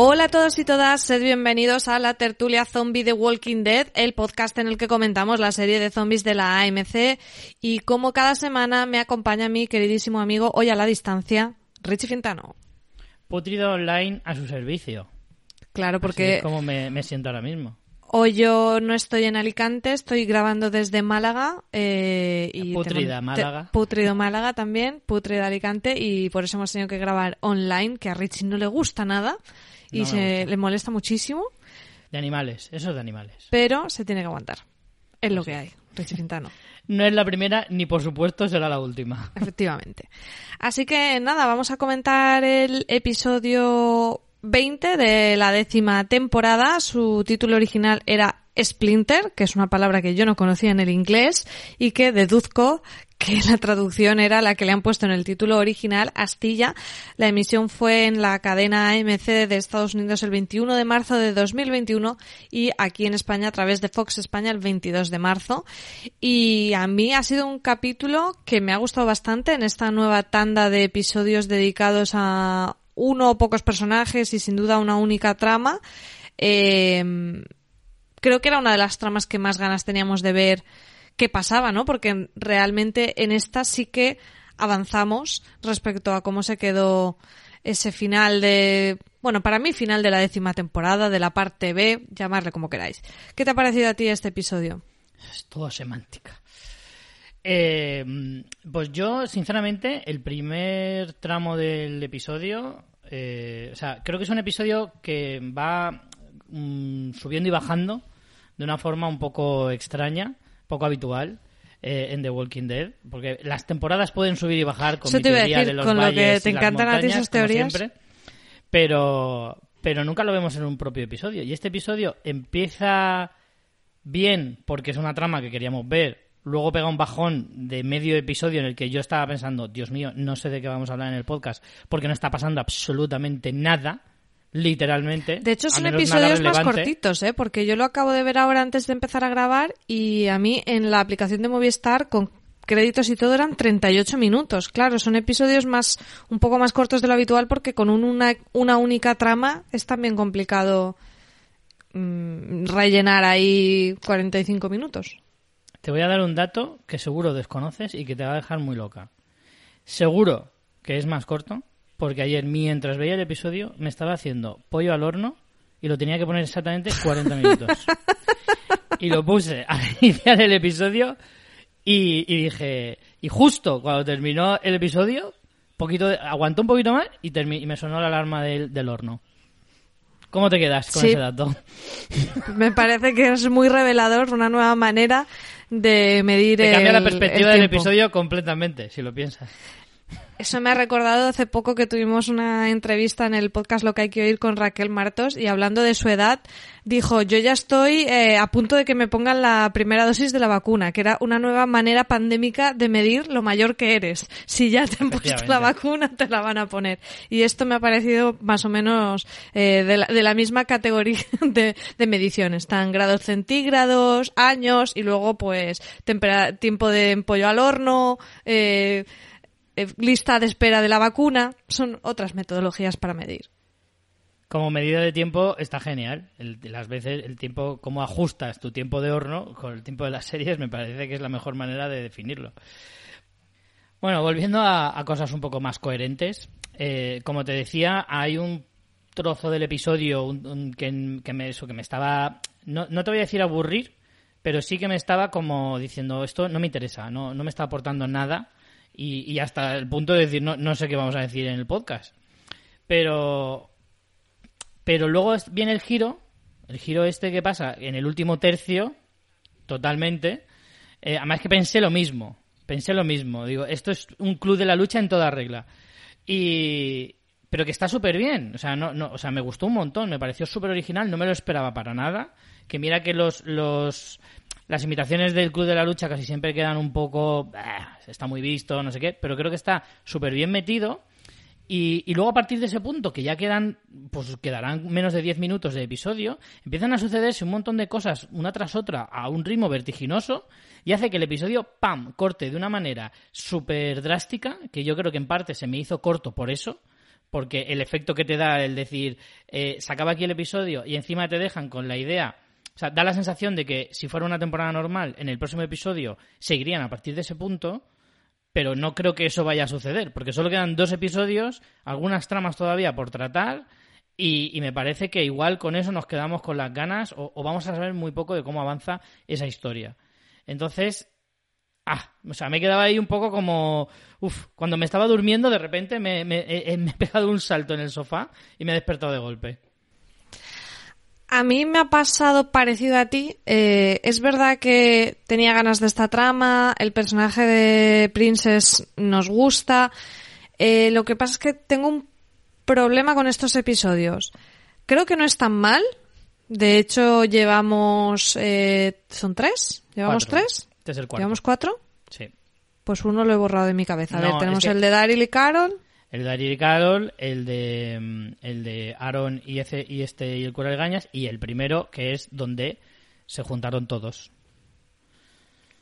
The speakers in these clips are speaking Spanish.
Hola a todos y todas, sed bienvenidos a la tertulia zombie de Walking Dead, el podcast en el que comentamos la serie de zombies de la AMC y como cada semana me acompaña mi queridísimo amigo hoy a la distancia, Richie Fintano. Putrido Online a su servicio. Claro, Así porque es como me, me siento ahora mismo. hoy yo no estoy en Alicante, estoy grabando desde Málaga. Eh, y Putrida Málaga. te- putrido Málaga también, putrida Alicante y por eso hemos tenido que grabar online, que a Richie no le gusta nada y No se le molesta muchísimo. De animales, eso es de animales. pero se tiene que aguantar. Es lo que hay, Richie Fintano, No es la primera, ni por supuesto será la última. efectivamente. Así que nada, vamos a comentar el episodio 20 de la décima temporada. Su título original era Splinter, que es una palabra que yo no conocía en el inglés y que deduzco que la traducción era la que le han puesto en el título original, Astilla. La emisión fue en la cadena AMC de Estados Unidos el 21 de marzo de 2021 y aquí en España a través de Fox España el 22 de marzo. Y a mí ha sido un capítulo que me ha gustado bastante en esta nueva tanda de episodios dedicados a uno o pocos personajes y sin duda una única trama. Eh, creo que era una de las tramas que más ganas teníamos de ver qué pasaba, ¿no? Porque realmente en esta sí que avanzamos respecto a cómo se quedó ese final de, bueno, para mí final de la décima temporada, de la parte B, llamarle como queráis. ¿Qué te ha parecido a ti este episodio? Es todo semántica. Eh, pues yo, sinceramente, el primer tramo del episodio, eh, o sea, creo que es un episodio que va mm, subiendo y bajando de una forma un poco extraña, poco habitual. eh, en The Walking Dead, porque las temporadas pueden subir y bajar con Eso mi te iba a teoría decir, de los con lo que valles te y las encantan a ti montañas, esas teorías. siempre, pero pero nunca lo vemos en un propio episodio y este episodio empieza bien porque es una trama que queríamos ver. Luego pega un bajón de medio episodio en el que yo estaba pensando, Dios mío, no sé de qué vamos a hablar en el podcast, porque no está pasando absolutamente nada, literalmente. De hecho, son episodios más cortitos, ¿eh? Porque yo lo acabo de ver ahora antes de empezar a grabar y a mí en la aplicación de Movistar con créditos y todo eran 38 minutos. Claro, son episodios más un poco más cortos de lo habitual porque con un- una, una única trama es también complicado mm, rellenar ahí 45 minutos. Te voy a dar un dato que seguro desconoces y que te va a dejar muy loca. Seguro que es más corto, porque ayer mientras veía el episodio me estaba haciendo pollo al horno y lo tenía que poner exactamente 40 minutos. y lo puse a iniciar el episodio y, y dije, y justo cuando terminó el episodio, poquito de- aguantó un poquito más y, y me sonó la alarma del, del horno. ¿Cómo te quedas con Sí. ese dato? Me parece que es muy revelador, una nueva manera de medir Te cambia la perspectiva el del episodio completamente, si lo piensas. Eso me ha recordado hace poco que tuvimos una entrevista en el podcast Lo que hay que oír con Raquel Martos y hablando de su edad, dijo, yo ya estoy eh, a punto de que me pongan la primera dosis de la vacuna, que era una nueva manera pandémica de medir lo mayor que eres. Si ya te han puesto la vacuna, te la van a poner. Y esto me ha parecido más o menos eh, de, la, de la misma categoría de, de mediciones. Están grados centígrados, años y luego pues tiempo de pollo al horno, eh, lista de espera de la vacuna, son otras metodologías para medir. como medida de tiempo está genial. Las veces, el tiempo, cómo ajustas tu tiempo de horno con el tiempo de las series, me parece que es la mejor manera de definirlo. Bueno, volviendo a, cosas un poco más coherentes, eh, como te decía, hay un trozo del episodio que, que me, eso, que me estaba, no, no te voy a decir aburrir, pero sí que me estaba como diciendo, esto no me interesa, no, no me está aportando nada y, y hasta el punto de decir, no, no sé qué vamos a decir en el podcast. Pero, pero luego viene el giro, el giro este que pasa en el último tercio, totalmente. Eh, además que pensé lo mismo, pensé lo mismo. Digo, esto es un club de la lucha en toda regla. Y pero que está súper bien, o sea, no, no, o sea, me gustó un montón, me pareció súper original, no me lo esperaba para nada. Que mira que los, los las imitaciones del club de la lucha casi siempre quedan un poco, "Bah, está muy visto, no sé qué, pero creo que está súper bien metido. Y, y luego a partir de ese punto, que ya quedan, pues quedarán menos de 10 minutos de episodio, empiezan a sucederse un montón de cosas una tras otra a un ritmo vertiginoso y hace que el episodio, ¡pam!, corte de una manera súper drástica, que yo creo que en parte se me hizo corto por eso, porque el efecto que te da el decir, eh, se acaba aquí el episodio y encima te dejan con la idea, o sea, da la sensación de que si fuera una temporada normal, en el próximo episodio seguirían a partir de ese punto, pero no creo que eso vaya a suceder, porque solo quedan dos episodios, algunas tramas todavía por tratar, y, me parece que igual con eso nos quedamos con las ganas o, o vamos a saber muy poco de cómo avanza esa historia. Entonces, ah, o sea, me quedaba ahí un poco como, uff, cuando me estaba durmiendo de repente me, me- he- he- me he pegado un salto en el sofá y me he despertado de golpe. A mí me ha pasado parecido a ti. Eh, es verdad que tenía ganas de esta trama, el personaje de Princess nos gusta. Eh, lo que pasa es que tengo un problema con estos episodios. Creo que no es tan mal. De hecho, llevamos... eh, ¿Son tres? ¿Llevamos Cuatro. tres? Este es el cuarto. ¿Llevamos cuatro? Sí. Pues uno lo he borrado de mi cabeza. A No, ver, tenemos es que- el de Daryl y Carol. El de Ariel Carol, el de mm, el de Aaron y ese y este y el cura de Gañas y el primero que es donde se juntaron todos.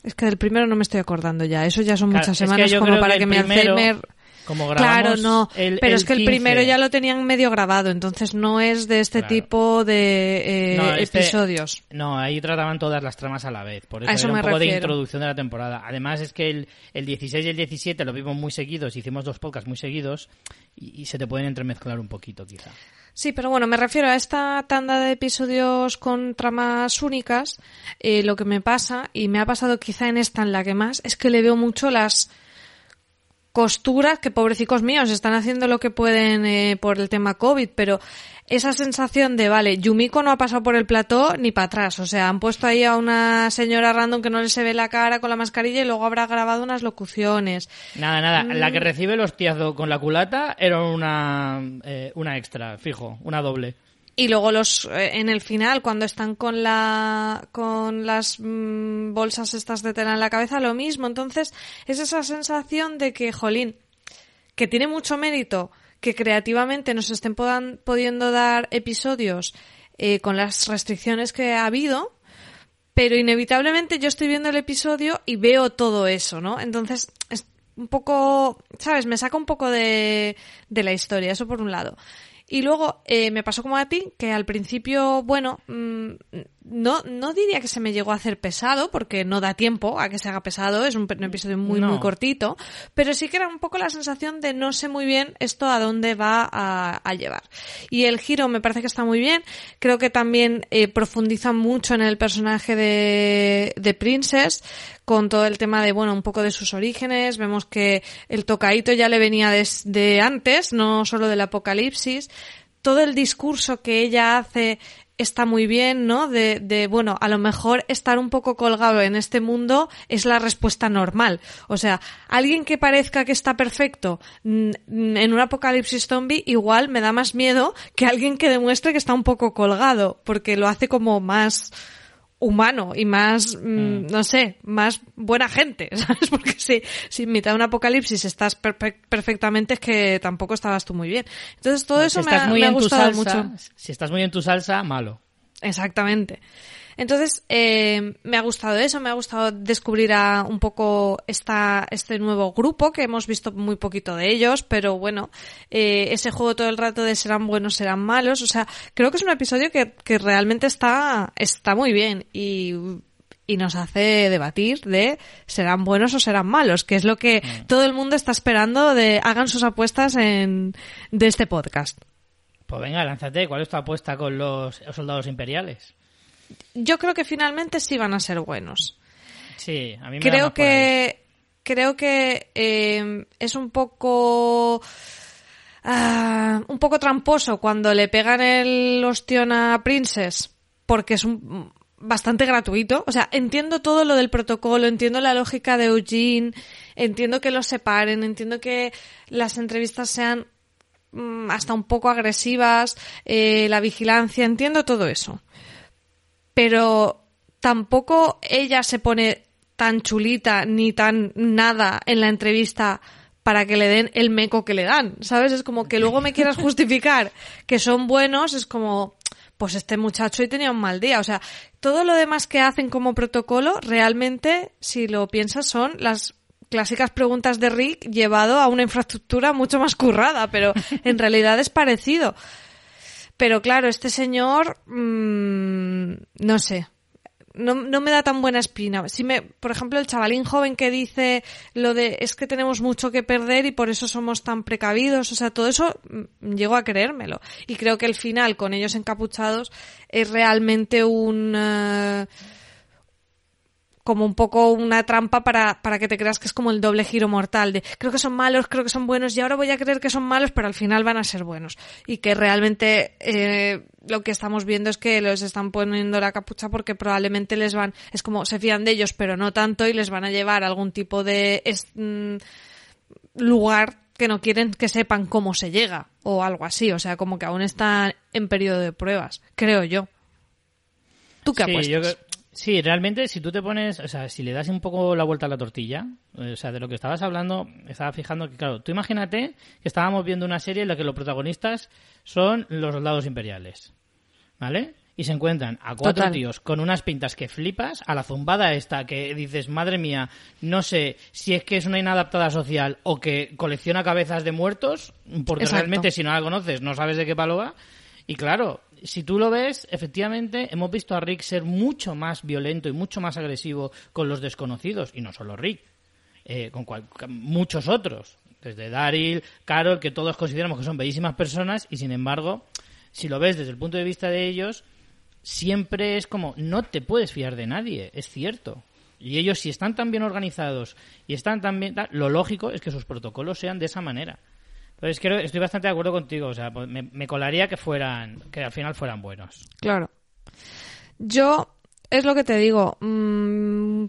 Es que del primero no me estoy acordando ya. Eso ya son Claro, muchas semanas como para que que, el mi primero, Alzheimer... Como Claro, no. el- pero es que el 15, primero ya lo tenían medio grabado, entonces no es de este Claro. tipo de eh, No, este- episodios. No, ahí trataban todas las tramas a la vez. Por eso, A eso era un me poco de introducción de la temporada. Además es que el, el 16 y el 17 lo vimos muy seguidos, hicimos dos podcasts muy seguidos y, y se te pueden entremezclar un poquito quizá. Sí, pero bueno, me refiero a esta tanda de episodios con tramas únicas. eh, lo que me pasa, y me ha pasado quizá en esta en la que más, es que le veo mucho las costuras que pobrecicos míos están haciendo lo que pueden eh, por el tema COVID, pero esa sensación de, vale, Yumiko no ha pasado por el plató ni para atrás, o sea, han puesto ahí a una señora random que no le se ve la cara con la mascarilla y luego habrá grabado unas locuciones. Nada, nada. La Mm. que recibe el hostiazo con la culata era una, eh, una extra, fijo, una doble. Y luego los eh, en el final cuando están con la con las mm, bolsas estas de tela en la cabeza lo mismo, entonces es esa sensación de que jolín que tiene mucho mérito que creativamente nos estén podan- pudiendo dar episodios eh, con las restricciones que ha habido, pero inevitablemente yo estoy viendo el episodio y veo todo eso, ¿no? Entonces es un poco, ¿sabes? Me saca un poco de, de la historia, eso por un lado. Y luego eh, me pasó como a ti, que al principio, bueno, mm, no, no diría que se me llegó a hacer pesado, porque no da tiempo a que se haga pesado, es un, un episodio muy, No. muy cortito, pero sí que era un poco la sensación de no sé muy bien esto a dónde va a, a llevar. Y el giro me parece que está muy bien, creo que también eh, profundiza mucho en el personaje de, de Princess, con todo el tema de, bueno, un poco de sus orígenes, vemos que el tocaíto ya le venía desde antes, no solo del apocalipsis, todo el discurso que ella hace está muy bien, ¿no? De, de, bueno, a lo mejor estar un poco colgado en este mundo es la respuesta normal. O sea, alguien que parezca que está perfecto mm, en un apocalipsis zombie igual me da más miedo que alguien que demuestre que está un poco colgado, porque lo hace como más humano y más, mm, no sé, más buena gente, ¿sabes? Porque si, si en mitad de un apocalipsis estás perfe- perfectamente es que tampoco estabas tú muy bien. Entonces todo eso si me ha, muy me ha en tu gustado salsa, mucho. Si estás muy en tu salsa, malo. exactamente. Entonces, eh, me ha gustado eso, me ha gustado descubrir a un poco esta, este nuevo grupo, que hemos visto muy poquito de ellos, pero bueno, eh, ese juego todo el rato de serán buenos, serán malos, o sea, creo que es un episodio que, que realmente está, está muy bien y y nos hace debatir de serán buenos o serán malos, que es lo que Mm. todo el mundo está esperando de hagan sus apuestas en de este podcast. Pues venga, lánzate. ¿Cuál es tu apuesta con los soldados imperiales? Yo creo que finalmente sí van a ser buenos. Sí, a mí me Creo que creo que eh, es un poco ah, un poco tramposo cuando le pegan el ostión a Princess porque es un bastante gratuito. O sea, entiendo todo lo del protocolo, entiendo la lógica de Eugene, entiendo que los separen, entiendo que las entrevistas sean mm, hasta un poco agresivas, eh, la vigilancia, entiendo todo eso. Pero tampoco ella se pone tan chulita ni tan nada en la entrevista para que le den el meco que le dan, ¿sabes? Es como que luego me quieras justificar que son buenos, es como, pues este muchacho hoy tenía un mal día. O sea, todo lo demás que hacen como protocolo, realmente, si lo piensas, son las clásicas preguntas de Rick llevado a una infraestructura mucho más currada, pero en realidad es parecido. Pero claro, este señor, mmm, no sé, no, no, me da tan buena espina. Si me, por ejemplo, el chavalín joven que dice lo de es que tenemos mucho que perder y por eso somos tan precavidos, o sea, todo eso mm, llego a creérmelo. Y creo que el final con ellos encapuchados es realmente un uh, como un poco una trampa para, para que te creas que es como el doble giro mortal de creo que son malos, creo que son buenos y ahora voy a creer que son malos, pero al final van a ser buenos. Y que realmente eh, lo que estamos viendo es que los están poniendo la capucha porque probablemente les van, es como se fían de ellos, pero no tanto y les van a llevar a algún tipo de es, mm, lugar que no quieren que sepan cómo se llega o algo así. O sea, como que aún están en periodo de pruebas, creo yo. ¿Tú qué sí, apuestas? Yo. Sí, realmente si tú te pones, o sea, si le das un poco la vuelta a la tortilla, o sea, de lo que estabas hablando, estaba fijando que, claro, tú imagínate que estábamos viendo una serie en la que los protagonistas son los soldados imperiales, ¿vale? Y se encuentran a cuatro Total. tíos con unas pintas que flipas, a la zumbada esta que dices, madre mía, no sé si es que es una inadaptada social o que colecciona cabezas de muertos, porque Exacto. realmente si no la conoces no sabes de qué palo va. Y claro, si tú lo ves, efectivamente hemos visto a Rick ser mucho más violento y mucho más agresivo con los desconocidos, y no solo Rick, eh, con, cual- con muchos otros, desde Daryl, Carol, que todos consideramos que son bellísimas personas, y sin embargo, si lo ves desde el punto de vista de ellos, siempre es como, no te puedes fiar de nadie, es cierto. Y ellos, si están tan bien organizados y están tan bien, lo lógico es que sus protocolos sean de esa manera. Entonces creo, estoy bastante de acuerdo contigo, o sea, pues me, colaría que fueran, que al final fueran buenos. Claro. Yo, es lo que te digo, mm,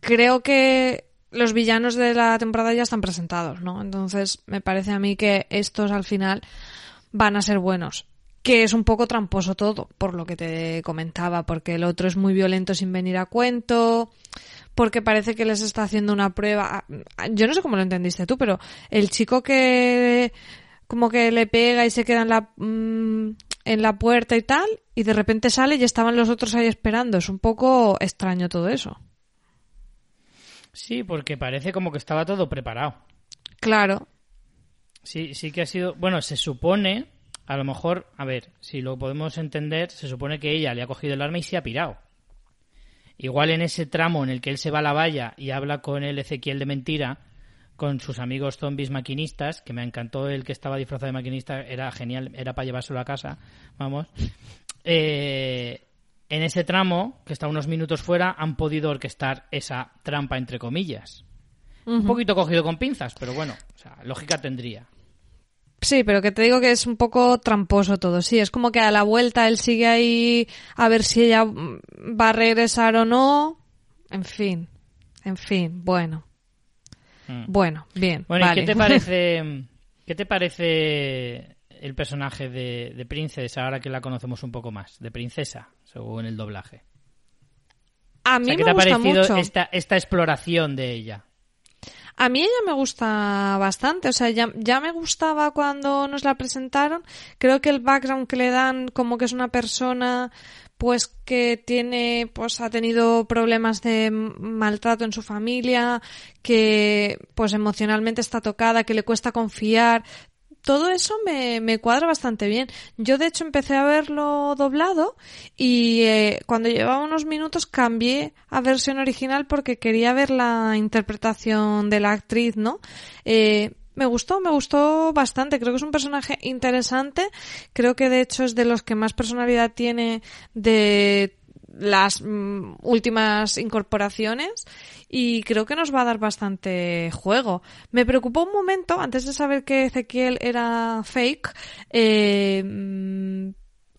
creo que los villanos de la temporada ya están presentados, ¿no? Entonces, me parece a mí que estos al final van a ser buenos. Que es un poco tramposo todo, por lo que te comentaba, porque el otro es muy violento sin venir a cuento, porque parece que les está haciendo una prueba. Ah, Yo no sé cómo lo entendiste tú, pero el chico que como que le pega y se queda en la, mm, en la puerta y tal, y de repente sale y estaban los otros ahí esperando. Es un poco extraño todo eso. Sí, porque parece como que estaba todo preparado. Claro, Sí, sí que ha sido. Bueno, se supone, a lo mejor, a ver, si lo podemos entender, se supone que ella le ha cogido el arma y se ha pirado. Igual en ese tramo en el que él se va a la valla y habla con el Ezequiel de mentira, con sus amigos zombies maquinistas, que me encantó el que estaba disfrazado de maquinista, era genial, era para llevárselo a casa, vamos. Eh, en ese tramo, que está unos minutos fuera, han podido orquestar esa trampa, entre comillas. Un poquito cogido con pinzas, pero bueno, o sea, lógica tendría. Sí, pero que te digo que es un poco tramposo todo. Sí, es como que a la vuelta él sigue ahí a ver si ella va a regresar o no. En fin, en fin, bueno. Mm. Bueno, bien. Bueno, vale. ¿y qué te parece, qué te parece el personaje de, de Princesa ahora que la conocemos un poco más? De Princesa, según el doblaje. A O mí sea, ¿qué me te ha parecido mucho. esta, esta exploración de ella? A mí ella me gusta bastante, o sea, ya, ya me gustaba cuando nos la presentaron. Creo que el background que le dan como que es una persona pues que tiene pues ha tenido problemas de maltrato en su familia, que pues emocionalmente está tocada, que le cuesta confiar, todo eso me, me, cuadra bastante bien. Yo, de hecho, empecé a verlo doblado y eh, cuando llevaba unos minutos cambié a versión original porque quería ver la interpretación de la actriz, ¿no? Eh, me gustó, me gustó bastante. Creo que es un personaje interesante. Creo que de hecho es de los que más personalidad tiene de las mm, últimas incorporaciones y creo que nos va a dar bastante juego. Me preocupó un momento, antes de saber que Ezequiel era fake, eh, mm,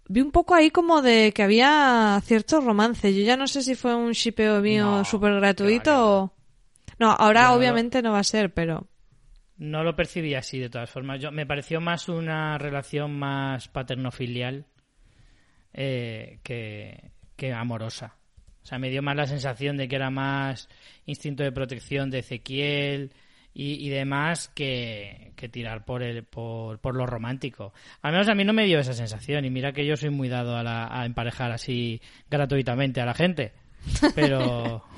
vi un poco ahí como de que había cierto romance. Yo ya no sé si fue un shipeo mío súper gratuito o... No, ahora obviamente no va a ser, pero... No lo percibí así, de todas formas. Yo, me pareció más una relación más paterno-filial eh, que, que amorosa. O sea, me dio más la sensación de que era más instinto de protección de Ezequiel y, demás que, tirar por, el, por, por, lo romántico. Al menos a mí no me dio esa sensación y mira que yo soy muy dado a, a emparejar así gratuitamente a la gente. Pero...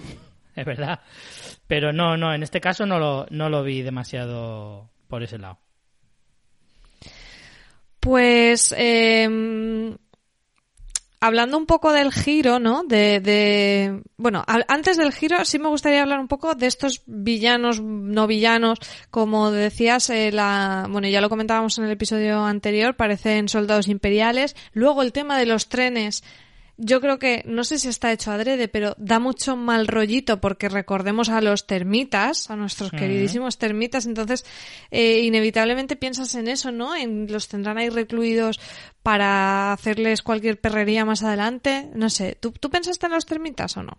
es verdad. Pero no, no, en este caso no lo, no lo vi demasiado por ese lado. Pues eh, hablando un poco del giro, ¿no? De, de, bueno, antes del giro sí me gustaría hablar un poco de estos villanos, no villanos, como decías, eh, la, bueno, ya lo comentábamos en el episodio anterior, parecen soldados imperiales. Luego el tema de los trenes yo creo que, no sé si está hecho adrede, pero da mucho mal rollito porque recordemos a los termitas, a nuestros queridísimos termitas, entonces eh, inevitablemente piensas en eso, ¿no? En los tendrán ahí recluidos para hacerles cualquier perrería más adelante. No sé, ¿tú, ¿tú pensaste en los termitas o no?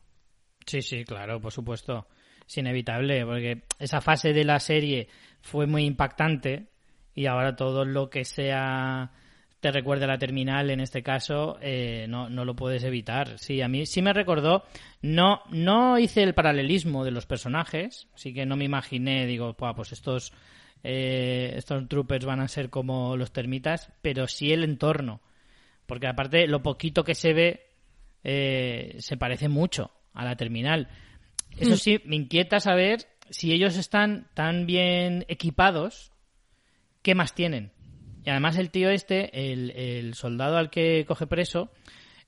Sí, sí, claro, por supuesto. Es inevitable, porque esa fase de la serie fue muy impactante y ahora todo lo que sea te recuerda la terminal, en este caso, eh, no, no lo puedes evitar. Sí, a mí sí me recordó, no, no hice el paralelismo de los personajes, así que no me imaginé, digo, pues estos, eh, estos troopers van a ser como los termitas, pero sí el entorno, porque aparte lo poquito que se ve eh, se parece mucho a la terminal. Eso hmm. sí, me inquieta saber si ellos están tan bien equipados, ¿qué más tienen? Y además el tío este, el, soldado al que coge preso,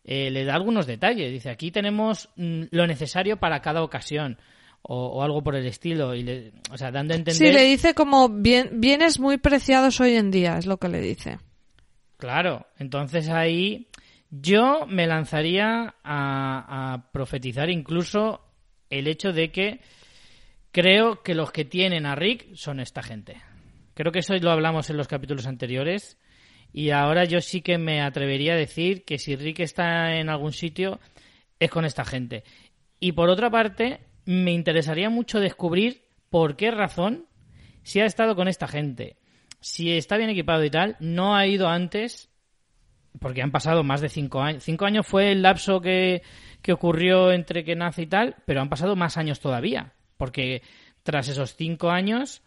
eh, le da algunos detalles. Dice, aquí tenemos mm, lo necesario para cada ocasión. O, algo por el estilo. Y le, o sea, dando a entender... Sí, le dice como bien, bienes muy preciados hoy en día, es lo que le dice. Claro, entonces ahí yo me lanzaría a, a profetizar incluso el hecho de que creo que los que tienen a Rick son esta gente. Creo que eso lo hablamos en los capítulos anteriores. Y ahora yo sí que me atrevería a decir que si Rick está en algún sitio es con esta gente. Y por otra parte, me interesaría mucho descubrir por qué razón, si ha estado con esta gente, si está bien equipado y tal, no ha ido antes, porque han pasado más de cinco años. Cinco años fue el lapso que, que ocurrió entre que nace y tal, pero han pasado más años todavía, porque tras esos cinco años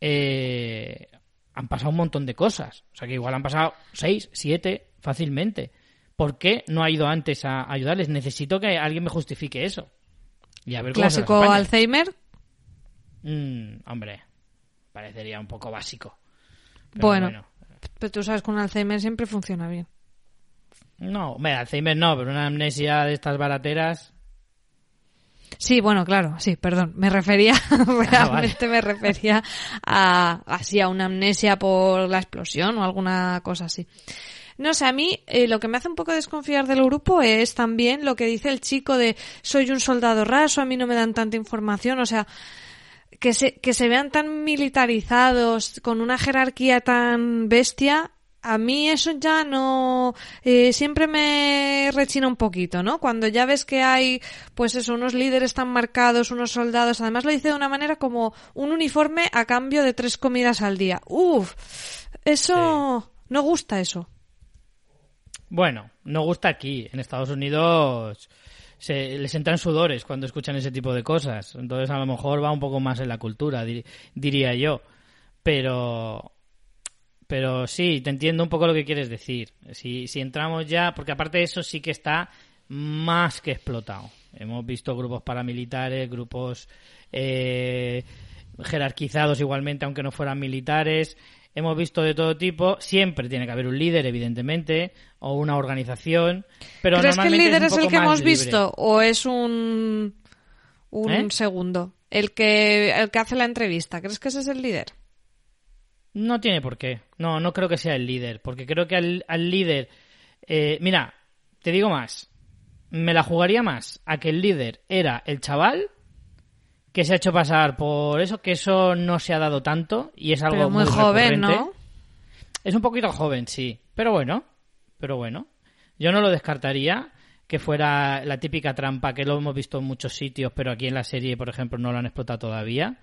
eh, han pasado un montón de cosas. O sea que igual han pasado seis, siete, fácilmente. ¿Por qué no ha ido antes a ayudarles? Necesito que alguien me justifique eso. Y a ver ¿Clásico Alzheimer? Mm, hombre, parecería un poco básico. bueno, pero tú sabes que un Alzheimer siempre funciona bien. No, hombre, Alzheimer no, pero una amnesia de estas barateras. Sí, bueno, claro, sí, perdón. Me refería, ah, realmente me refería a, así, a una amnesia por la explosión o alguna cosa así. No sé, a mí eh, lo que me hace un poco desconfiar del grupo es también lo que dice el chico de soy un soldado raso, a mí no me dan tanta información, o sea, que se, que se vean tan militarizados, con una jerarquía tan bestia, a mí eso ya no eh, siempre me rechina un poquito, ¿no? Cuando ya ves que hay, pues eso, unos líderes tan marcados, unos soldados, además lo dice de una manera como un uniforme a cambio de tres comidas al día. Uf, eso no gusta eso. Bueno, no gusta aquí. En Estados Unidos se, les entran sudores cuando escuchan ese tipo de cosas. Entonces a lo mejor va un poco más en la cultura, diría yo. Pero, pero sí, te entiendo un poco lo que quieres decir. Si, si entramos ya, porque aparte de eso sí que está más que explotado. Hemos visto grupos paramilitares, grupos eh, jerarquizados igualmente, aunque no fueran militares. Hemos visto de todo tipo. Siempre tiene que haber un líder, evidentemente, o una organización. Pero ¿Crees que el líder es, el que hemos visto o es un, un ¿Eh? segundo? El que, el que hace la entrevista. ¿Crees que ese es el líder? No tiene por qué. No, no creo que sea el líder. Porque creo que al, al líder. Eh, mira, te digo más. Me la jugaría más a que el líder era el chaval que se ha hecho pasar por eso, que eso no se ha dado tanto y es algo Pero muy, muy joven. ¿no? Es un poquito joven, sí. Pero bueno, pero bueno. Yo no lo descartaría que fuera la típica trampa que lo hemos visto en muchos sitios, pero aquí en la serie, por ejemplo, no lo han explotado todavía.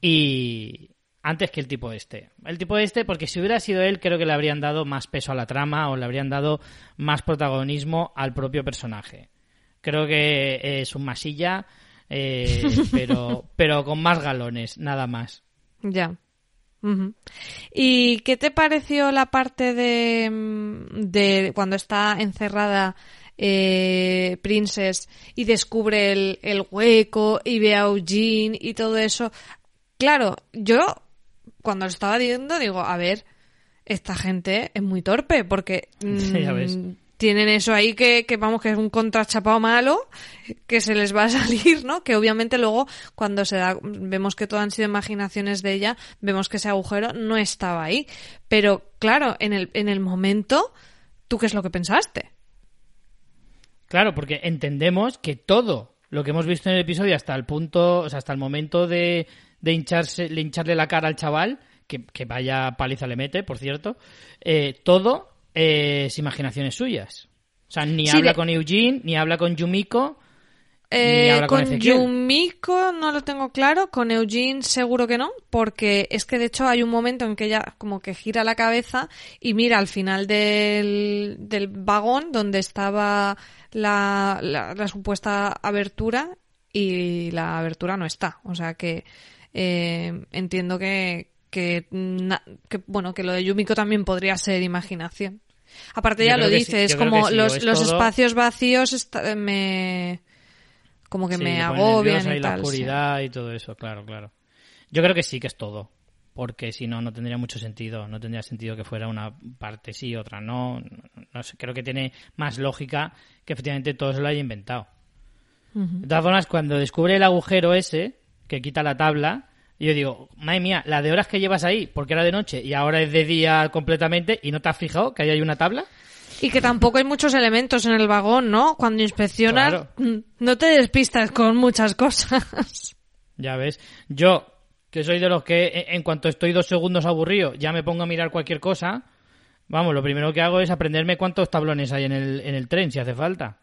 Y antes que el tipo este. El tipo este, porque si hubiera sido él, creo que le habrían dado más peso a la trama o le habrían dado más protagonismo al propio personaje. Creo que es un masilla, eh, pero, pero con más galones, nada más. Ya. ¿Y qué te pareció la parte de, mm, de cuando está encerrada eh, Princess y descubre el, el hueco y ve a Eugene y todo eso? Claro, yo cuando lo estaba viendo digo, a ver, esta gente es muy torpe porque Sí, ya ves. mm, tienen eso ahí que, que vamos que es un contrachapado malo que se les va a salir, ¿no? Que obviamente luego cuando se da vemos que todo han sido imaginaciones de ella, vemos que ese agujero no estaba ahí, pero claro, en el en el momento ¿tú qué es lo que pensaste? Claro, porque entendemos que todo lo que hemos visto en el episodio hasta el punto, o sea, hasta el momento de, de hincharse, de hincharle la cara al chaval, que, que vaya paliza le mete, por cierto, eh, todo eh, es imaginaciones suyas. O sea, ni Sí, habla de- con Eugene, ni habla con Yumiko. Ni Eh, habla con con. Yumiko no lo tengo claro, con Eugene seguro que no, porque es que de hecho hay un momento en que ella como que gira la cabeza y mira al final del, del vagón donde estaba la, la, la supuesta abertura y la abertura no está. O sea que eh, entiendo que, que, na- que, bueno, que lo de Yumiko también podría ser imaginación. Aparte Yo ya lo dice, sí, es como sí, los, es los todo- espacios vacíos esta- me como que Sí, me agobian y y la tal. sí. oscuridad y todo eso, claro, claro. Yo creo que sí que es todo. Porque si no, no tendría mucho sentido. No tendría sentido que fuera una parte sí, otra no. No, no sé, creo que tiene más lógica que efectivamente todo se lo haya inventado. De todas formas, cuando descubre el agujero ese, que quita la tabla, yo digo, madre mía, la de horas que llevas ahí, porque era de noche y ahora es de día completamente, y no te has fijado que ahí hay una tabla. Y que tampoco hay muchos elementos en el vagón, ¿no? Cuando inspeccionas, Claro. mm, no te despistas con muchas cosas. Ya ves, yo, que soy de los que en- en cuanto estoy dos segundos aburrido, ya me pongo a mirar cualquier cosa, vamos, lo primero que hago es aprenderme cuántos tablones hay en el, en el tren, si hace falta.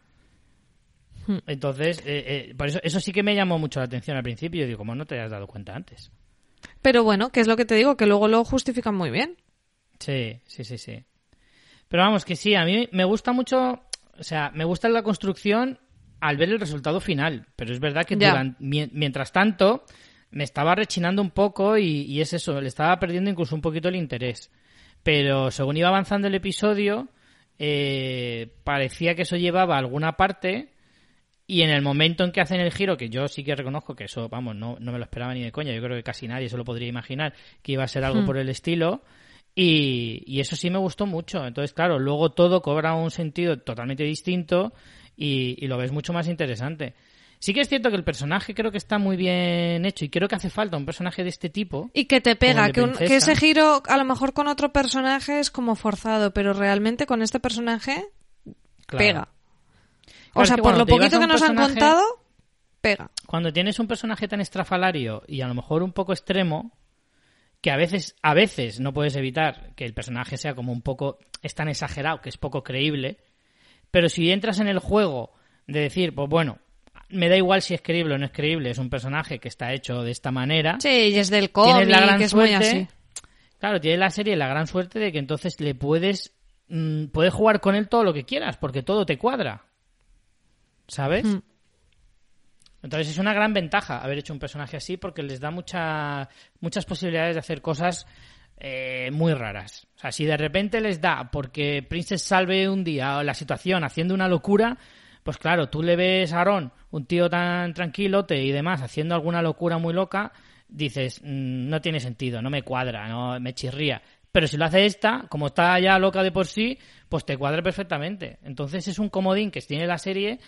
Entonces, eh, eh, por eso, eso sí que me llamó mucho la atención al principio. Yo digo, ¿cómo no te has dado cuenta antes? Pero bueno, que es lo que te digo, que luego lo justifican muy bien. Sí, sí, sí, sí. Pero vamos, que sí, a mí me gusta mucho, o sea, me gusta la construcción al ver el resultado final. Pero es verdad que mientras tanto me estaba rechinando un poco y, y es eso, le estaba perdiendo incluso un poquito el interés. Pero según iba avanzando el episodio, eh, parecía que eso llevaba a alguna parte y en el momento en que hacen el giro, que yo sí que reconozco que eso, vamos, no, no me lo esperaba ni de coña, yo creo que casi nadie se lo podría imaginar que iba a ser algo Hmm. por el estilo. Y, y eso sí me gustó mucho. Entonces, claro, luego todo cobra un sentido totalmente distinto y, y lo ves mucho más interesante. Sí que es cierto que el personaje creo que está muy bien hecho y creo que hace falta un personaje de este tipo. Y que te pega, que, un- que ese giro a lo mejor con otro personaje es como forzado, pero realmente con este personaje Claro. pega. Claro, o sea, por lo poquito que nos han contado, pega. cuando tienes un personaje tan estrafalario y a lo mejor un poco extremo, que a veces, a veces no puedes evitar que el personaje sea como un poco, es tan exagerado que es poco creíble, pero si entras en el juego de decir, pues bueno, me da igual si es creíble o no es creíble, es un personaje que está hecho de esta manera, Sí, y es del cómic, la gran que es muy suerte, así. claro, tienes la serie la gran suerte de que entonces le puedes mm, puedes jugar con él todo lo que quieras, porque todo te cuadra. ¿Sabes? Mm. Entonces es una gran ventaja haber hecho un personaje así porque les da mucha, muchas posibilidades de hacer cosas eh, muy raras. O sea, si de repente les da porque Princess salve un día la situación haciendo una locura, pues claro, tú le ves a Aaron, un tío tan tranquilote y demás, haciendo alguna locura muy loca, dices, "Mm, no tiene sentido, no me cuadra, no me chirría. Pero si lo hace esta, como está ya loca de por sí, pues te cuadra perfectamente. Entonces es un comodín que tiene la serie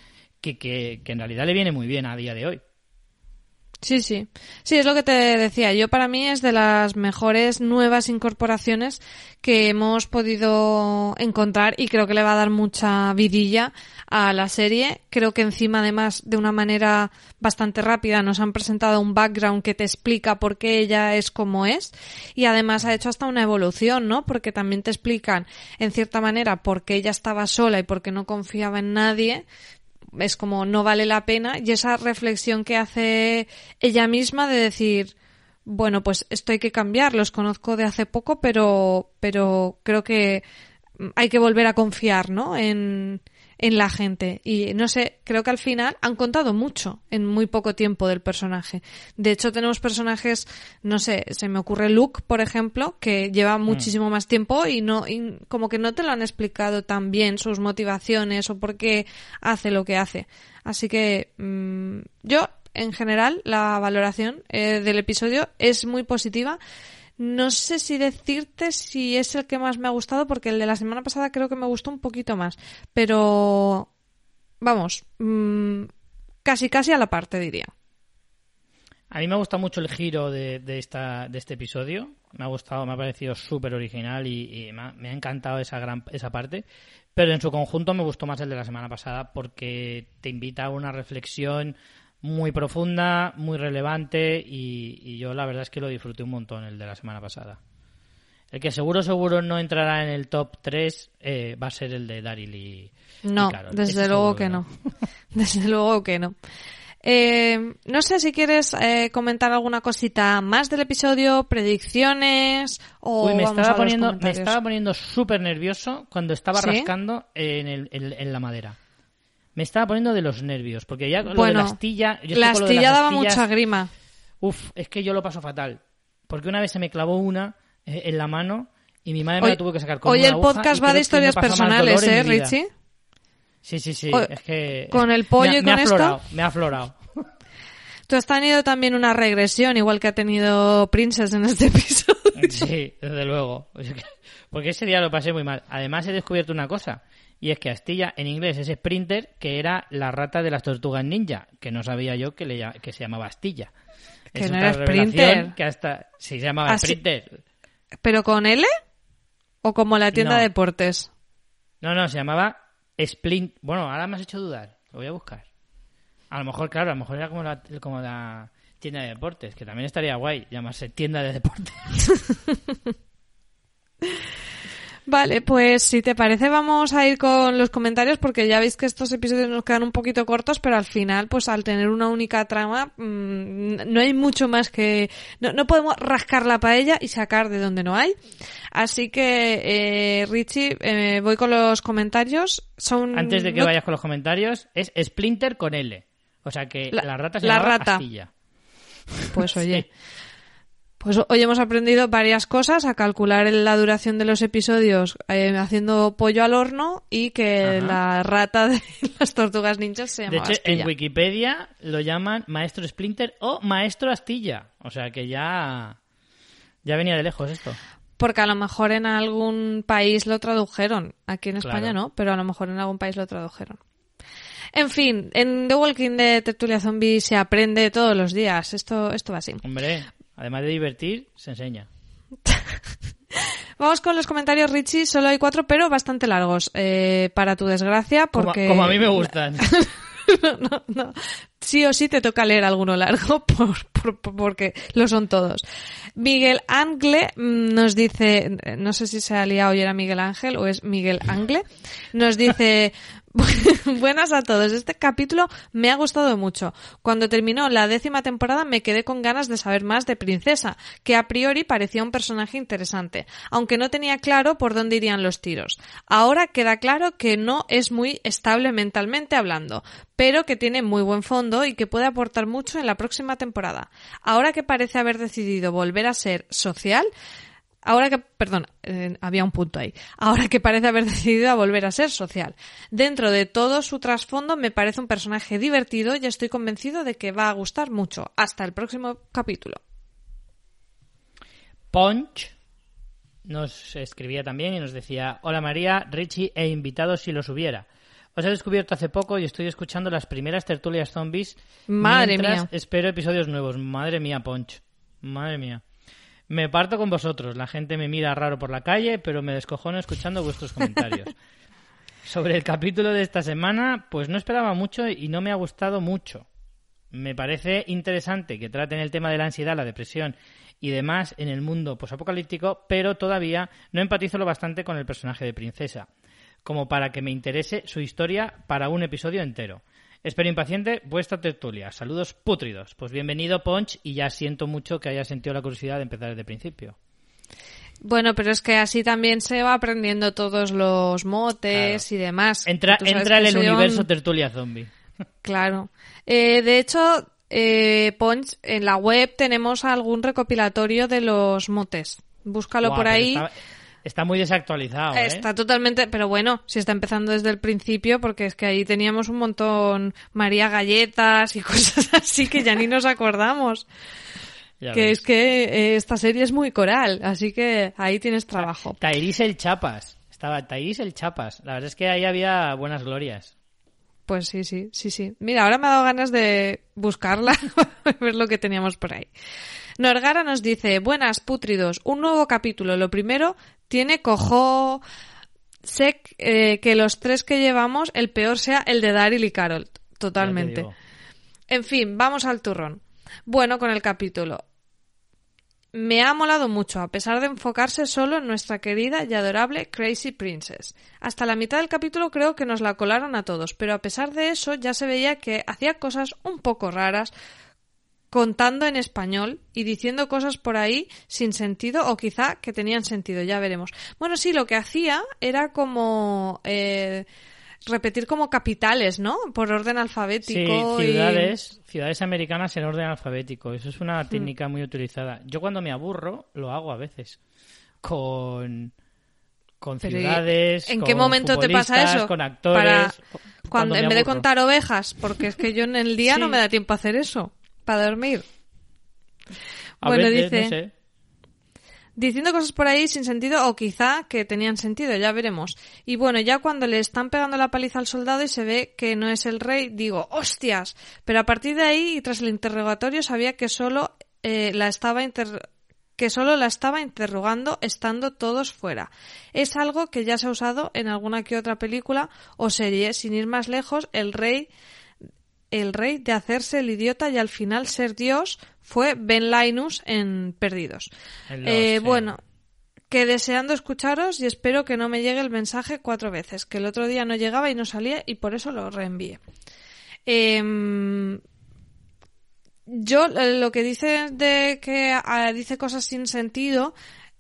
que, que, que en realidad le viene muy bien a día de hoy. Sí, sí. Sí, es lo que te decía. Yo para mí es de las mejores nuevas incorporaciones que hemos podido encontrar y creo que le va a dar mucha vidilla a la serie. Creo que encima además de una manera bastante rápida nos han presentado un background que te explica por qué ella es como es y además ha hecho hasta una evolución, ¿no? Porque también te explican en cierta manera por qué ella estaba sola y por qué no confiaba en nadie, es como no vale la pena. Y esa reflexión que hace ella misma de decir bueno pues esto hay que cambiar los conozco de hace poco pero pero creo que hay que volver a confiar no en en la gente. Y no sé creo que al final han contado mucho en muy poco tiempo del personaje. De hecho tenemos personajes no sé se me ocurre Luke por ejemplo que lleva muchísimo más tiempo y no y como que no te lo han explicado tan bien sus motivaciones o por qué hace lo que hace. Así que mm, yo en general la valoración eh, del episodio es muy positiva no sé si decirte si es el que más me ha gustado, porque el de la semana pasada creo que me gustó un poquito más. Pero, vamos, mmm, casi casi a la parte, diría. A mí me ha gustado mucho el giro de, de, esta, de este episodio. Me ha gustado, me ha parecido súper original y, me, ha, me, ha, encantado esa, gran, esa parte. Pero en su conjunto me gustó más el de la semana pasada porque te invita a una reflexión muy profunda, muy relevante y, y, yo la verdad es que lo disfruté un montón el de la semana pasada. El que seguro, seguro no entrará en el top 3 eh, va a ser el de Daryl y, No, y Carol. desde Ese luego que no. desde luego que no. Eh, no sé si quieres eh, comentar alguna cosita más del episodio, predicciones o Uy, me vamos estaba a poniendo, me estaba poniendo súper nervioso cuando estaba ¿Sí? rascando en, el, en, en la madera me estaba poniendo de los nervios, porque ya lo bueno, de la astilla... Yo la astilla de daba astillas, mucha grima. Uf, es que yo lo paso fatal. Porque una vez se me clavó una eh, en la mano y mi madre hoy, me la tuvo que sacar con Hoy una el podcast va de historias personales, ¿eh, Richie? Sí, sí, sí. Hoy, es que... Con el pollo me, y me con ha esto... Aflorado, me ha aflorado. Tú has tenido también una regresión, igual que ha tenido Princess en este episodio. Sí, desde luego. Porque ese día lo pasé muy mal. Además he descubierto una cosa. Y es que Astilla en inglés es Sprinter, que era la rata de las tortugas ninja, que no sabía yo que, le, que se llamaba Astilla. Que es no era Sprinter. Que hasta sí, se llamaba Así, Sprinter. ¿Pero con L? ¿O como la tienda no. de deportes? No, no, se llamaba Splint. Bueno, ahora me has hecho dudar. Lo voy a buscar. A lo mejor, claro, a lo mejor era como la, como la tienda de deportes, que también estaría guay llamarse tienda de deportes. Vale, pues si te parece vamos a ir con los comentarios porque ya veis que estos episodios nos quedan un poquito cortos, pero al final, pues al tener una única trama, mmm, no hay mucho más que... No, no, podemos rascar la paella y sacar de donde no hay. Así que, eh, Richie, eh, voy con los comentarios. Son... Antes de que no... vayas con los comentarios, es Splinter con L. O sea que la, la rata se la llama rata. Astilla. Pues oye... Sí. Pues hoy hemos aprendido varias cosas, a calcular la duración de los episodios eh, haciendo pollo al horno y que Ajá. la rata de las tortugas ninjas se llama De hecho, Astilla. en Wikipedia lo llaman Maestro Splinter o Maestro Astilla. O sea que ya, ya venía de lejos esto. Porque a lo mejor en algún país lo tradujeron. Aquí en España claro. no, pero a lo mejor en algún país lo tradujeron. En fin, en The Walking de Tertulia Zombie se aprende todos los días. Esto, esto va así. Hombre, Además de divertir, se enseña. Vamos con los comentarios, Richie. Solo hay cuatro, pero bastante largos. Eh, para tu desgracia, porque... Como, como a mí me gustan. no, no, no. Sí o sí te toca leer alguno largo por, por, por, porque lo son todos. Miguel Angle nos dice, no sé si se ha liado y era Miguel Ángel o es Miguel Angle, nos dice, Buenas a todos. Este capítulo me ha gustado mucho. Cuando terminó la décima temporada me quedé con ganas de saber más de Princesa, que a priori parecía un personaje interesante, aunque no tenía claro por dónde irían los tiros. Ahora queda claro que no es muy estable mentalmente hablando, pero que tiene muy buen fondo y que puede aportar mucho en la próxima temporada. Ahora que parece haber decidido volver a ser social, Ahora que, perdón, eh, había un punto ahí. Ahora que parece haber decidido a volver a ser social. Dentro de todo su trasfondo me parece un personaje divertido y estoy convencido de que va a gustar mucho. Hasta el próximo capítulo. Punch nos escribía también y nos decía, hola María, Richie e invitados si los hubiera. Os he descubierto hace poco y estoy escuchando las primeras tertulias zombies. Madre mía. Espero episodios nuevos. Madre mía, Punch. Madre mía. Me parto con vosotros. La gente me mira raro por la calle, pero me descojono escuchando vuestros comentarios. Sobre el capítulo de esta semana, pues no esperaba mucho y no me ha gustado mucho. Me parece interesante que traten el tema de la ansiedad, la depresión y demás en el mundo posapocalíptico, pero todavía no empatizo lo bastante con el personaje de Princesa, como para que me interese su historia para un episodio entero. Espero impaciente vuestra tertulia. Saludos pútridos. Pues bienvenido, Ponch, y ya siento mucho que haya sentido la curiosidad de empezar desde el principio. Bueno, pero es que así también se va aprendiendo todos los motes y demás. Entra, entra en el un- universo tertulia zombie. Claro. Eh, de hecho, eh, Ponch, en la web tenemos algún recopilatorio de los motes. Búscalo Buah, por ahí. Está, está muy desactualizado, ¿eh? Está totalmente, pero bueno, si está empezando desde el principio, porque es que ahí teníamos un montón María Galletas y cosas así que ya ni nos acordamos. Ya que ves. es que eh, esta serie es muy coral, así que ahí tienes trabajo. Tairis el Chapas. Estaba Tairis el Chapas. La verdad es que ahí había buenas glorias. Pues sí, sí, sí, sí. Mira, ahora me ha dado ganas de buscarla, ver lo que teníamos por ahí. Norgara nos dice, buenas pútridos, un nuevo capítulo. Lo primero, tiene cojo... Sé eh, que los tres que llevamos, el peor sea el de Daryl y Carol. Totalmente. En fin, vamos al turrón. Bueno, con el capítulo. Me ha molado mucho, a pesar de enfocarse solo en nuestra querida y adorable Crazy Princess. Hasta la mitad del capítulo creo que nos la colaron a todos, pero a pesar de eso ya se veía que hacía cosas un poco raras, contando en español y diciendo cosas por ahí sin sentido o quizá que tenían sentido, ya veremos. Bueno, sí, lo que hacía era como eh, repetir como capitales, ¿no? Por orden Sí, alfabético. y- ciudades, ciudades americanas en orden alfabético. Eso es Hmm. una técnica muy utilizada. Yo cuando me aburro lo hago a veces con con Pero, ¿y ciudades. ¿En con qué momento te pasa eso? Con actores. Para cu- cuando, en vez de contar ovejas, porque es que yo en el día Sí. no me da tiempo a hacer eso, para dormir. A bueno, veces, dice- no sé. Diciendo cosas por ahí sin sentido o quizá que tenían sentido, ya veremos. Y bueno, ya cuando le están pegando la paliza al soldado y se ve que no es el rey, digo, hostias. Pero a partir de ahí y tras el interrogatorio sabía que solo eh, la estaba inter- que solo la estaba interrogando estando todos fuera. Es algo que ya se ha usado en alguna que otra película o serie. Sin ir más lejos, el rey el rey de hacerse el idiota y al final ser Dios fue Ben Linus en Perdidos. En Eh, eh, bueno, que deseando escucharos y espero que no me llegue el mensaje cuatro veces, que el otro día no llegaba y no salía y por eso lo reenvié. Em, yo eh, lo que dice de que ah, dice cosas sin sentido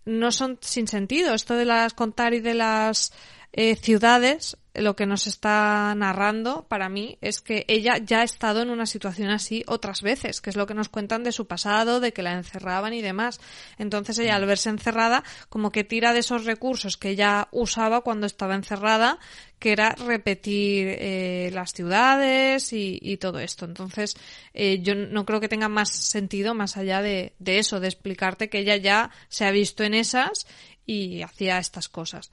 no son sin sentido. Esto de las contar y de las eh, ciudades, lo que nos está narrando para mí es que ella ya ha estado en una situación así otras veces, que es lo que nos cuentan de su pasado, de que la encerraban y demás. Entonces ella al verse encerrada como que tira de esos recursos que ella usaba cuando estaba encerrada, que era repetir eh, las ciudades y, y todo esto. Entonces eh, yo no creo que tenga más sentido más allá de, de eso, de explicarte que ella ya se ha visto en esas y hacía estas cosas.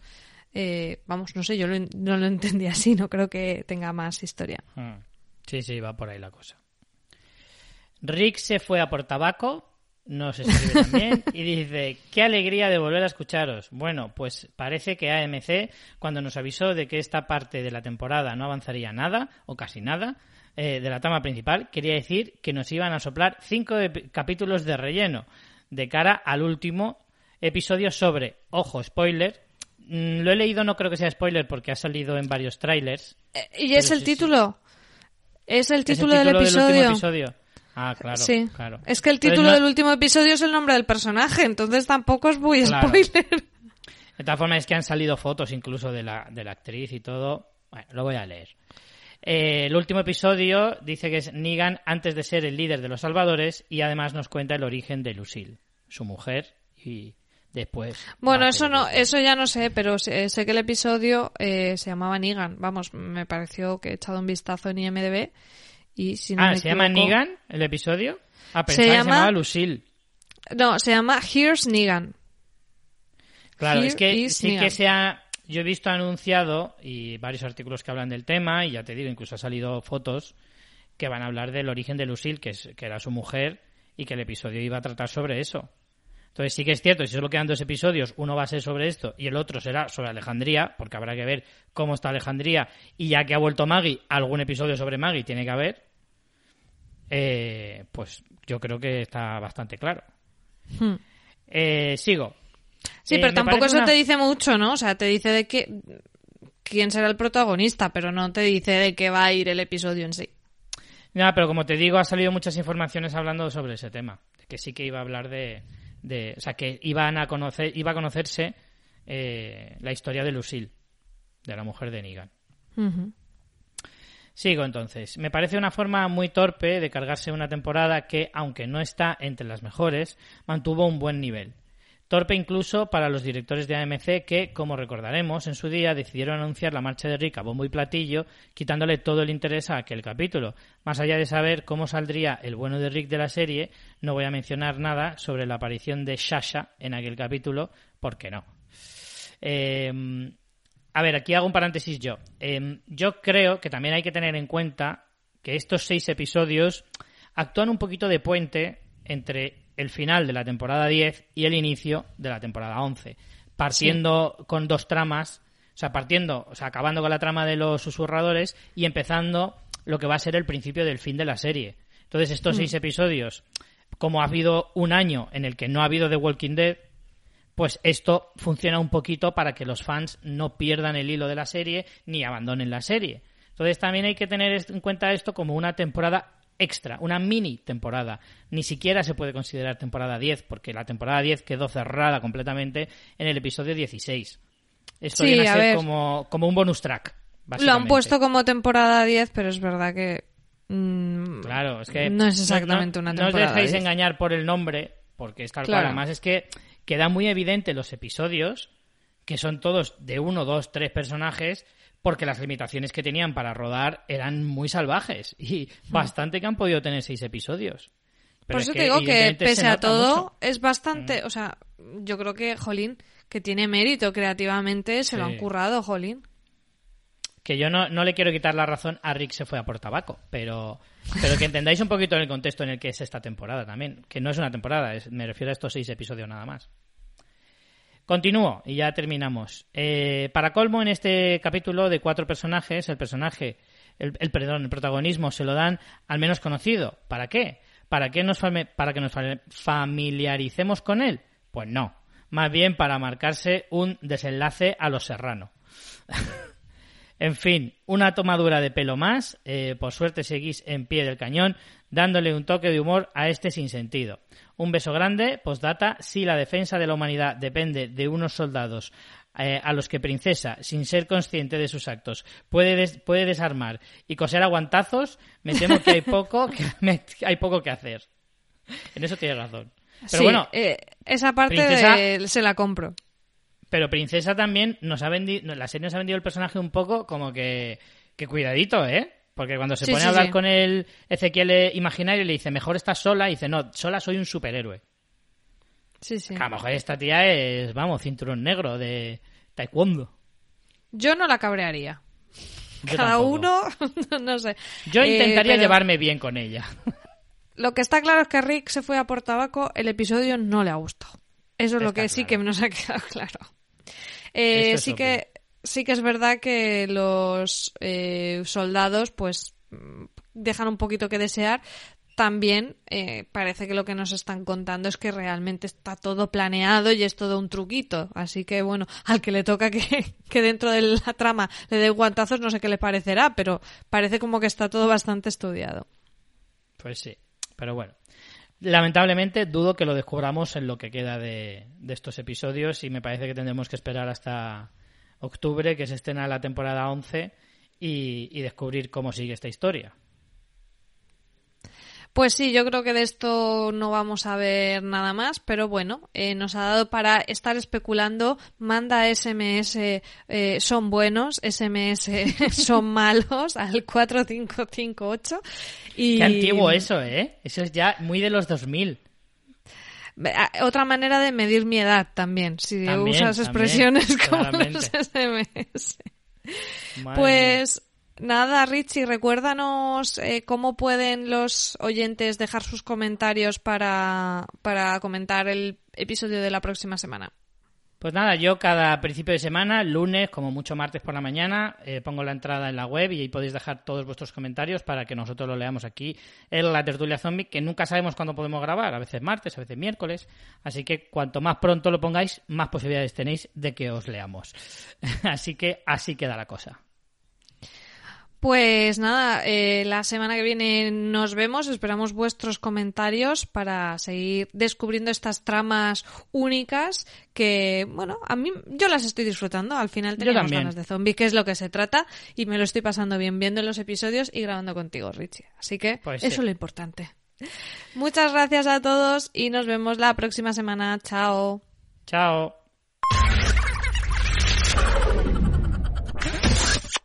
Eh, vamos, no sé, yo lo no lo entendí así, no creo que tenga más historia. Ah, Sí, sí, va por ahí la cosa. Rick se fue a por tabaco, nos escribe también, y dice, qué alegría de volver a escucharos. Bueno, pues parece que AMC, cuando nos avisó de que esta parte de la temporada no avanzaría nada, o casi nada, eh, de la trama principal, quería decir que nos iban a soplar cinco capítulos de relleno, de cara al último episodio sobre, ojo, spoiler, lo he leído, no creo que sea spoiler porque ha salido en varios trailers. Eh, ¿Y es el sí, sí. título? Es el Es el título, del episodio. Ah, claro, sí. claro. Es que el Entonces, título no- del último episodio es el nombre del personaje, entonces tampoco es muy Claro. spoiler. De todas formas, es que han salido fotos incluso de la, de la actriz y todo. Bueno, lo voy a leer. Eh, el último episodio dice que es Negan antes de ser el líder de los salvadores y además nos cuenta el origen de Lucille, su mujer, y después... Bueno, eso no, eso ya no sé, pero sé, sé que el episodio eh, se llamaba Negan. Vamos, me pareció que he echado un vistazo en IMDb y si no Ah, me ¿se llama Negan el episodio? Ah, Se pensaba que se llama- llamaba Lucille. No, se llama Here's Negan. Claro, Here es que sí Negan. que se ha... Yo he visto anunciado y varios artículos que hablan del tema y ya te digo, incluso ha salido fotos que van a hablar del origen de Lucille, que, es, que era su mujer y que el episodio iba a tratar sobre eso. Entonces sí que es cierto, si solo quedan dos episodios, uno va a ser sobre esto y el otro será sobre Alejandría, porque habrá que ver cómo está Alejandría y ya que ha vuelto Maggie, algún episodio sobre Maggie tiene que haber, eh, pues yo creo que está bastante claro. Hmm. Eh, sigo. Sí, Eh, pero tampoco eso una- te dice mucho, ¿no? O sea, te dice de qué quién será el protagonista, pero no te dice de qué va a ir el episodio en sí. Nada, pero como te digo, ha salido muchas informaciones hablando sobre ese tema. Que sí que iba a hablar de. De- o sea, que iban a conocer, iba a conocerse eh, la historia de Lucille, de la mujer de Negan. Sigo entonces. Me parece una forma muy torpe de cargarse una temporada que, aunque no está entre las mejores, mantuvo un buen nivel. Torpe incluso para los directores de AMC que, como recordaremos, en su día decidieron anunciar la marcha de Rick a bombo y platillo, quitándole todo el interés a aquel capítulo. Más allá de saber cómo saldría el bueno de Rick de la serie, no voy a mencionar nada sobre la aparición de Shasha en aquel capítulo, porque no. Eh, a ver, aquí hago un paréntesis yo. Eh, yo creo que también hay que tener en cuenta que estos seis episodios actúan un poquito de puente entre el final de la temporada 10 y el inicio de la temporada 11, partiendo con dos tramas, o sea, partiendo, o sea, acabando con la trama de los susurradores y empezando lo que va a ser el principio del fin de la serie. Entonces, estos seis episodios, como ha habido un año en el que no ha habido The Walking Dead, pues esto funciona un poquito para que los fans no pierdan el hilo de la serie ni abandonen la serie. Entonces también hay que tener en cuenta esto como una temporada extra, una mini temporada. Ni siquiera se puede considerar temporada 10, porque la temporada 10 quedó cerrada completamente en el episodio 16. Esto Sí, viene a a ser como, como un bonus track. Lo han puesto como temporada 10, pero es verdad que mm, Claro, es que no es exactamente una no temporada. os dejéis 10. engañar por el nombre, porque es tal Claro. cual. Además es que queda muy evidente los episodios, que son todos de uno, dos, tres personajes, porque las limitaciones que tenían para rodar eran muy salvajes. Y bastante que han podido tener seis episodios. Pero Por es eso que, te digo que pese a todo mucho. Es bastante, o sea, yo creo que Jolín que tiene mérito creativamente, se lo han currado, Jolín. que yo no, no le quiero quitar la razón a Rick se fue a por tabaco, pero, pero que entendáis un poquito el contexto en el que es esta temporada también, que no es una temporada, es- me refiero a estos seis episodios nada más. Continúo y ya terminamos. Eh, para colmo, en este capítulo de cuatro personajes, el personaje, el, el- perdón, el protagonismo se lo dan al menos conocido. ¿Para qué? ¿Para qué nos para que nos fa- familiaricemos con él? Pues no. Más bien para marcarse un desenlace a los serrano. En fin, una tomadura de pelo más. eh, por suerte seguís en pie del cañón, dándole un toque de humor a este sinsentido. Un beso grande, postdata, si la defensa de la humanidad depende de unos soldados eh, a los que Princesa, sin ser consciente de sus actos, puede, des- puede desarmar y coser aguantazos, me temo que hay poco que, me- hay poco que hacer. En eso tiene razón. Pero sí, bueno, eh, esa parte Princesa- de- se la compro. pero Princesa también nos ha vendido, la serie nos ha vendido el personaje un poco como que, que cuidadito, ¿eh? Porque cuando se Sí, pone sí, a hablar sí. con el Ezequiel imaginario le dice, mejor estás sola, y dice, no, sola soy un superhéroe. Sí, sí. A lo mejor esta tía es, vamos, cinturón negro de taekwondo. Yo no la cabrearía. Yo Cada tampoco. uno, no sé. Yo Eh, intentaría pero llevarme bien con ella. Lo que está claro es que Rick se fue a por tabaco, el episodio no le ha gustado. Eso es lo que sí que nos ha quedado claro. Eh, sí obvio. que sí que es verdad que los eh, soldados pues dejan un poquito que desear, también eh, parece que lo que nos están contando es que realmente está todo planeado y es todo un truquito. Así que bueno, al que le toca que, que dentro de la trama le dé guantazos, no sé qué le parecerá, pero parece como que está todo bastante estudiado. Pues sí, pero bueno. Lamentablemente dudo que lo descubramos en lo que queda de estos episodios y me parece que tendremos que esperar hasta octubre, que se estrena la temporada 11, y, y descubrir cómo sigue esta historia. Pues sí, yo creo que de esto no vamos a ver nada más, pero bueno, eh, nos ha dado para estar especulando. Manda SMS eh, son buenos, SMS son malos al 4558. Y... Qué antiguo eso, ¿eh? Eso es ya muy de los 2000. Otra manera de medir mi edad también, si También, usas también, expresiones como claramente. los SMS. Madre Pues nada, Richie, recuérdanos eh, cómo pueden los oyentes dejar sus comentarios para, para comentar el episodio de la próxima semana. Pues nada, yo cada principio de semana, lunes, como mucho martes por la mañana, eh, pongo la entrada en la web y ahí podéis dejar todos vuestros comentarios para que nosotros lo leamos aquí en la tertulia zombie, que nunca sabemos cuándo podemos grabar, a veces martes, a veces miércoles. Así que cuanto más pronto lo pongáis, más posibilidades tenéis de que os leamos. así que así queda la cosa. Pues nada, eh, la semana que viene nos vemos. Esperamos vuestros comentarios para seguir descubriendo estas tramas únicas que, bueno, a mí yo las estoy disfrutando. Al final tenemos ganas de zombie, que es lo que se trata, y me lo estoy pasando bien viendo los episodios y grabando contigo, Richie. Así que Pues eso sí. es lo importante. Muchas gracias a todos y nos vemos la próxima semana. Chao. Chao.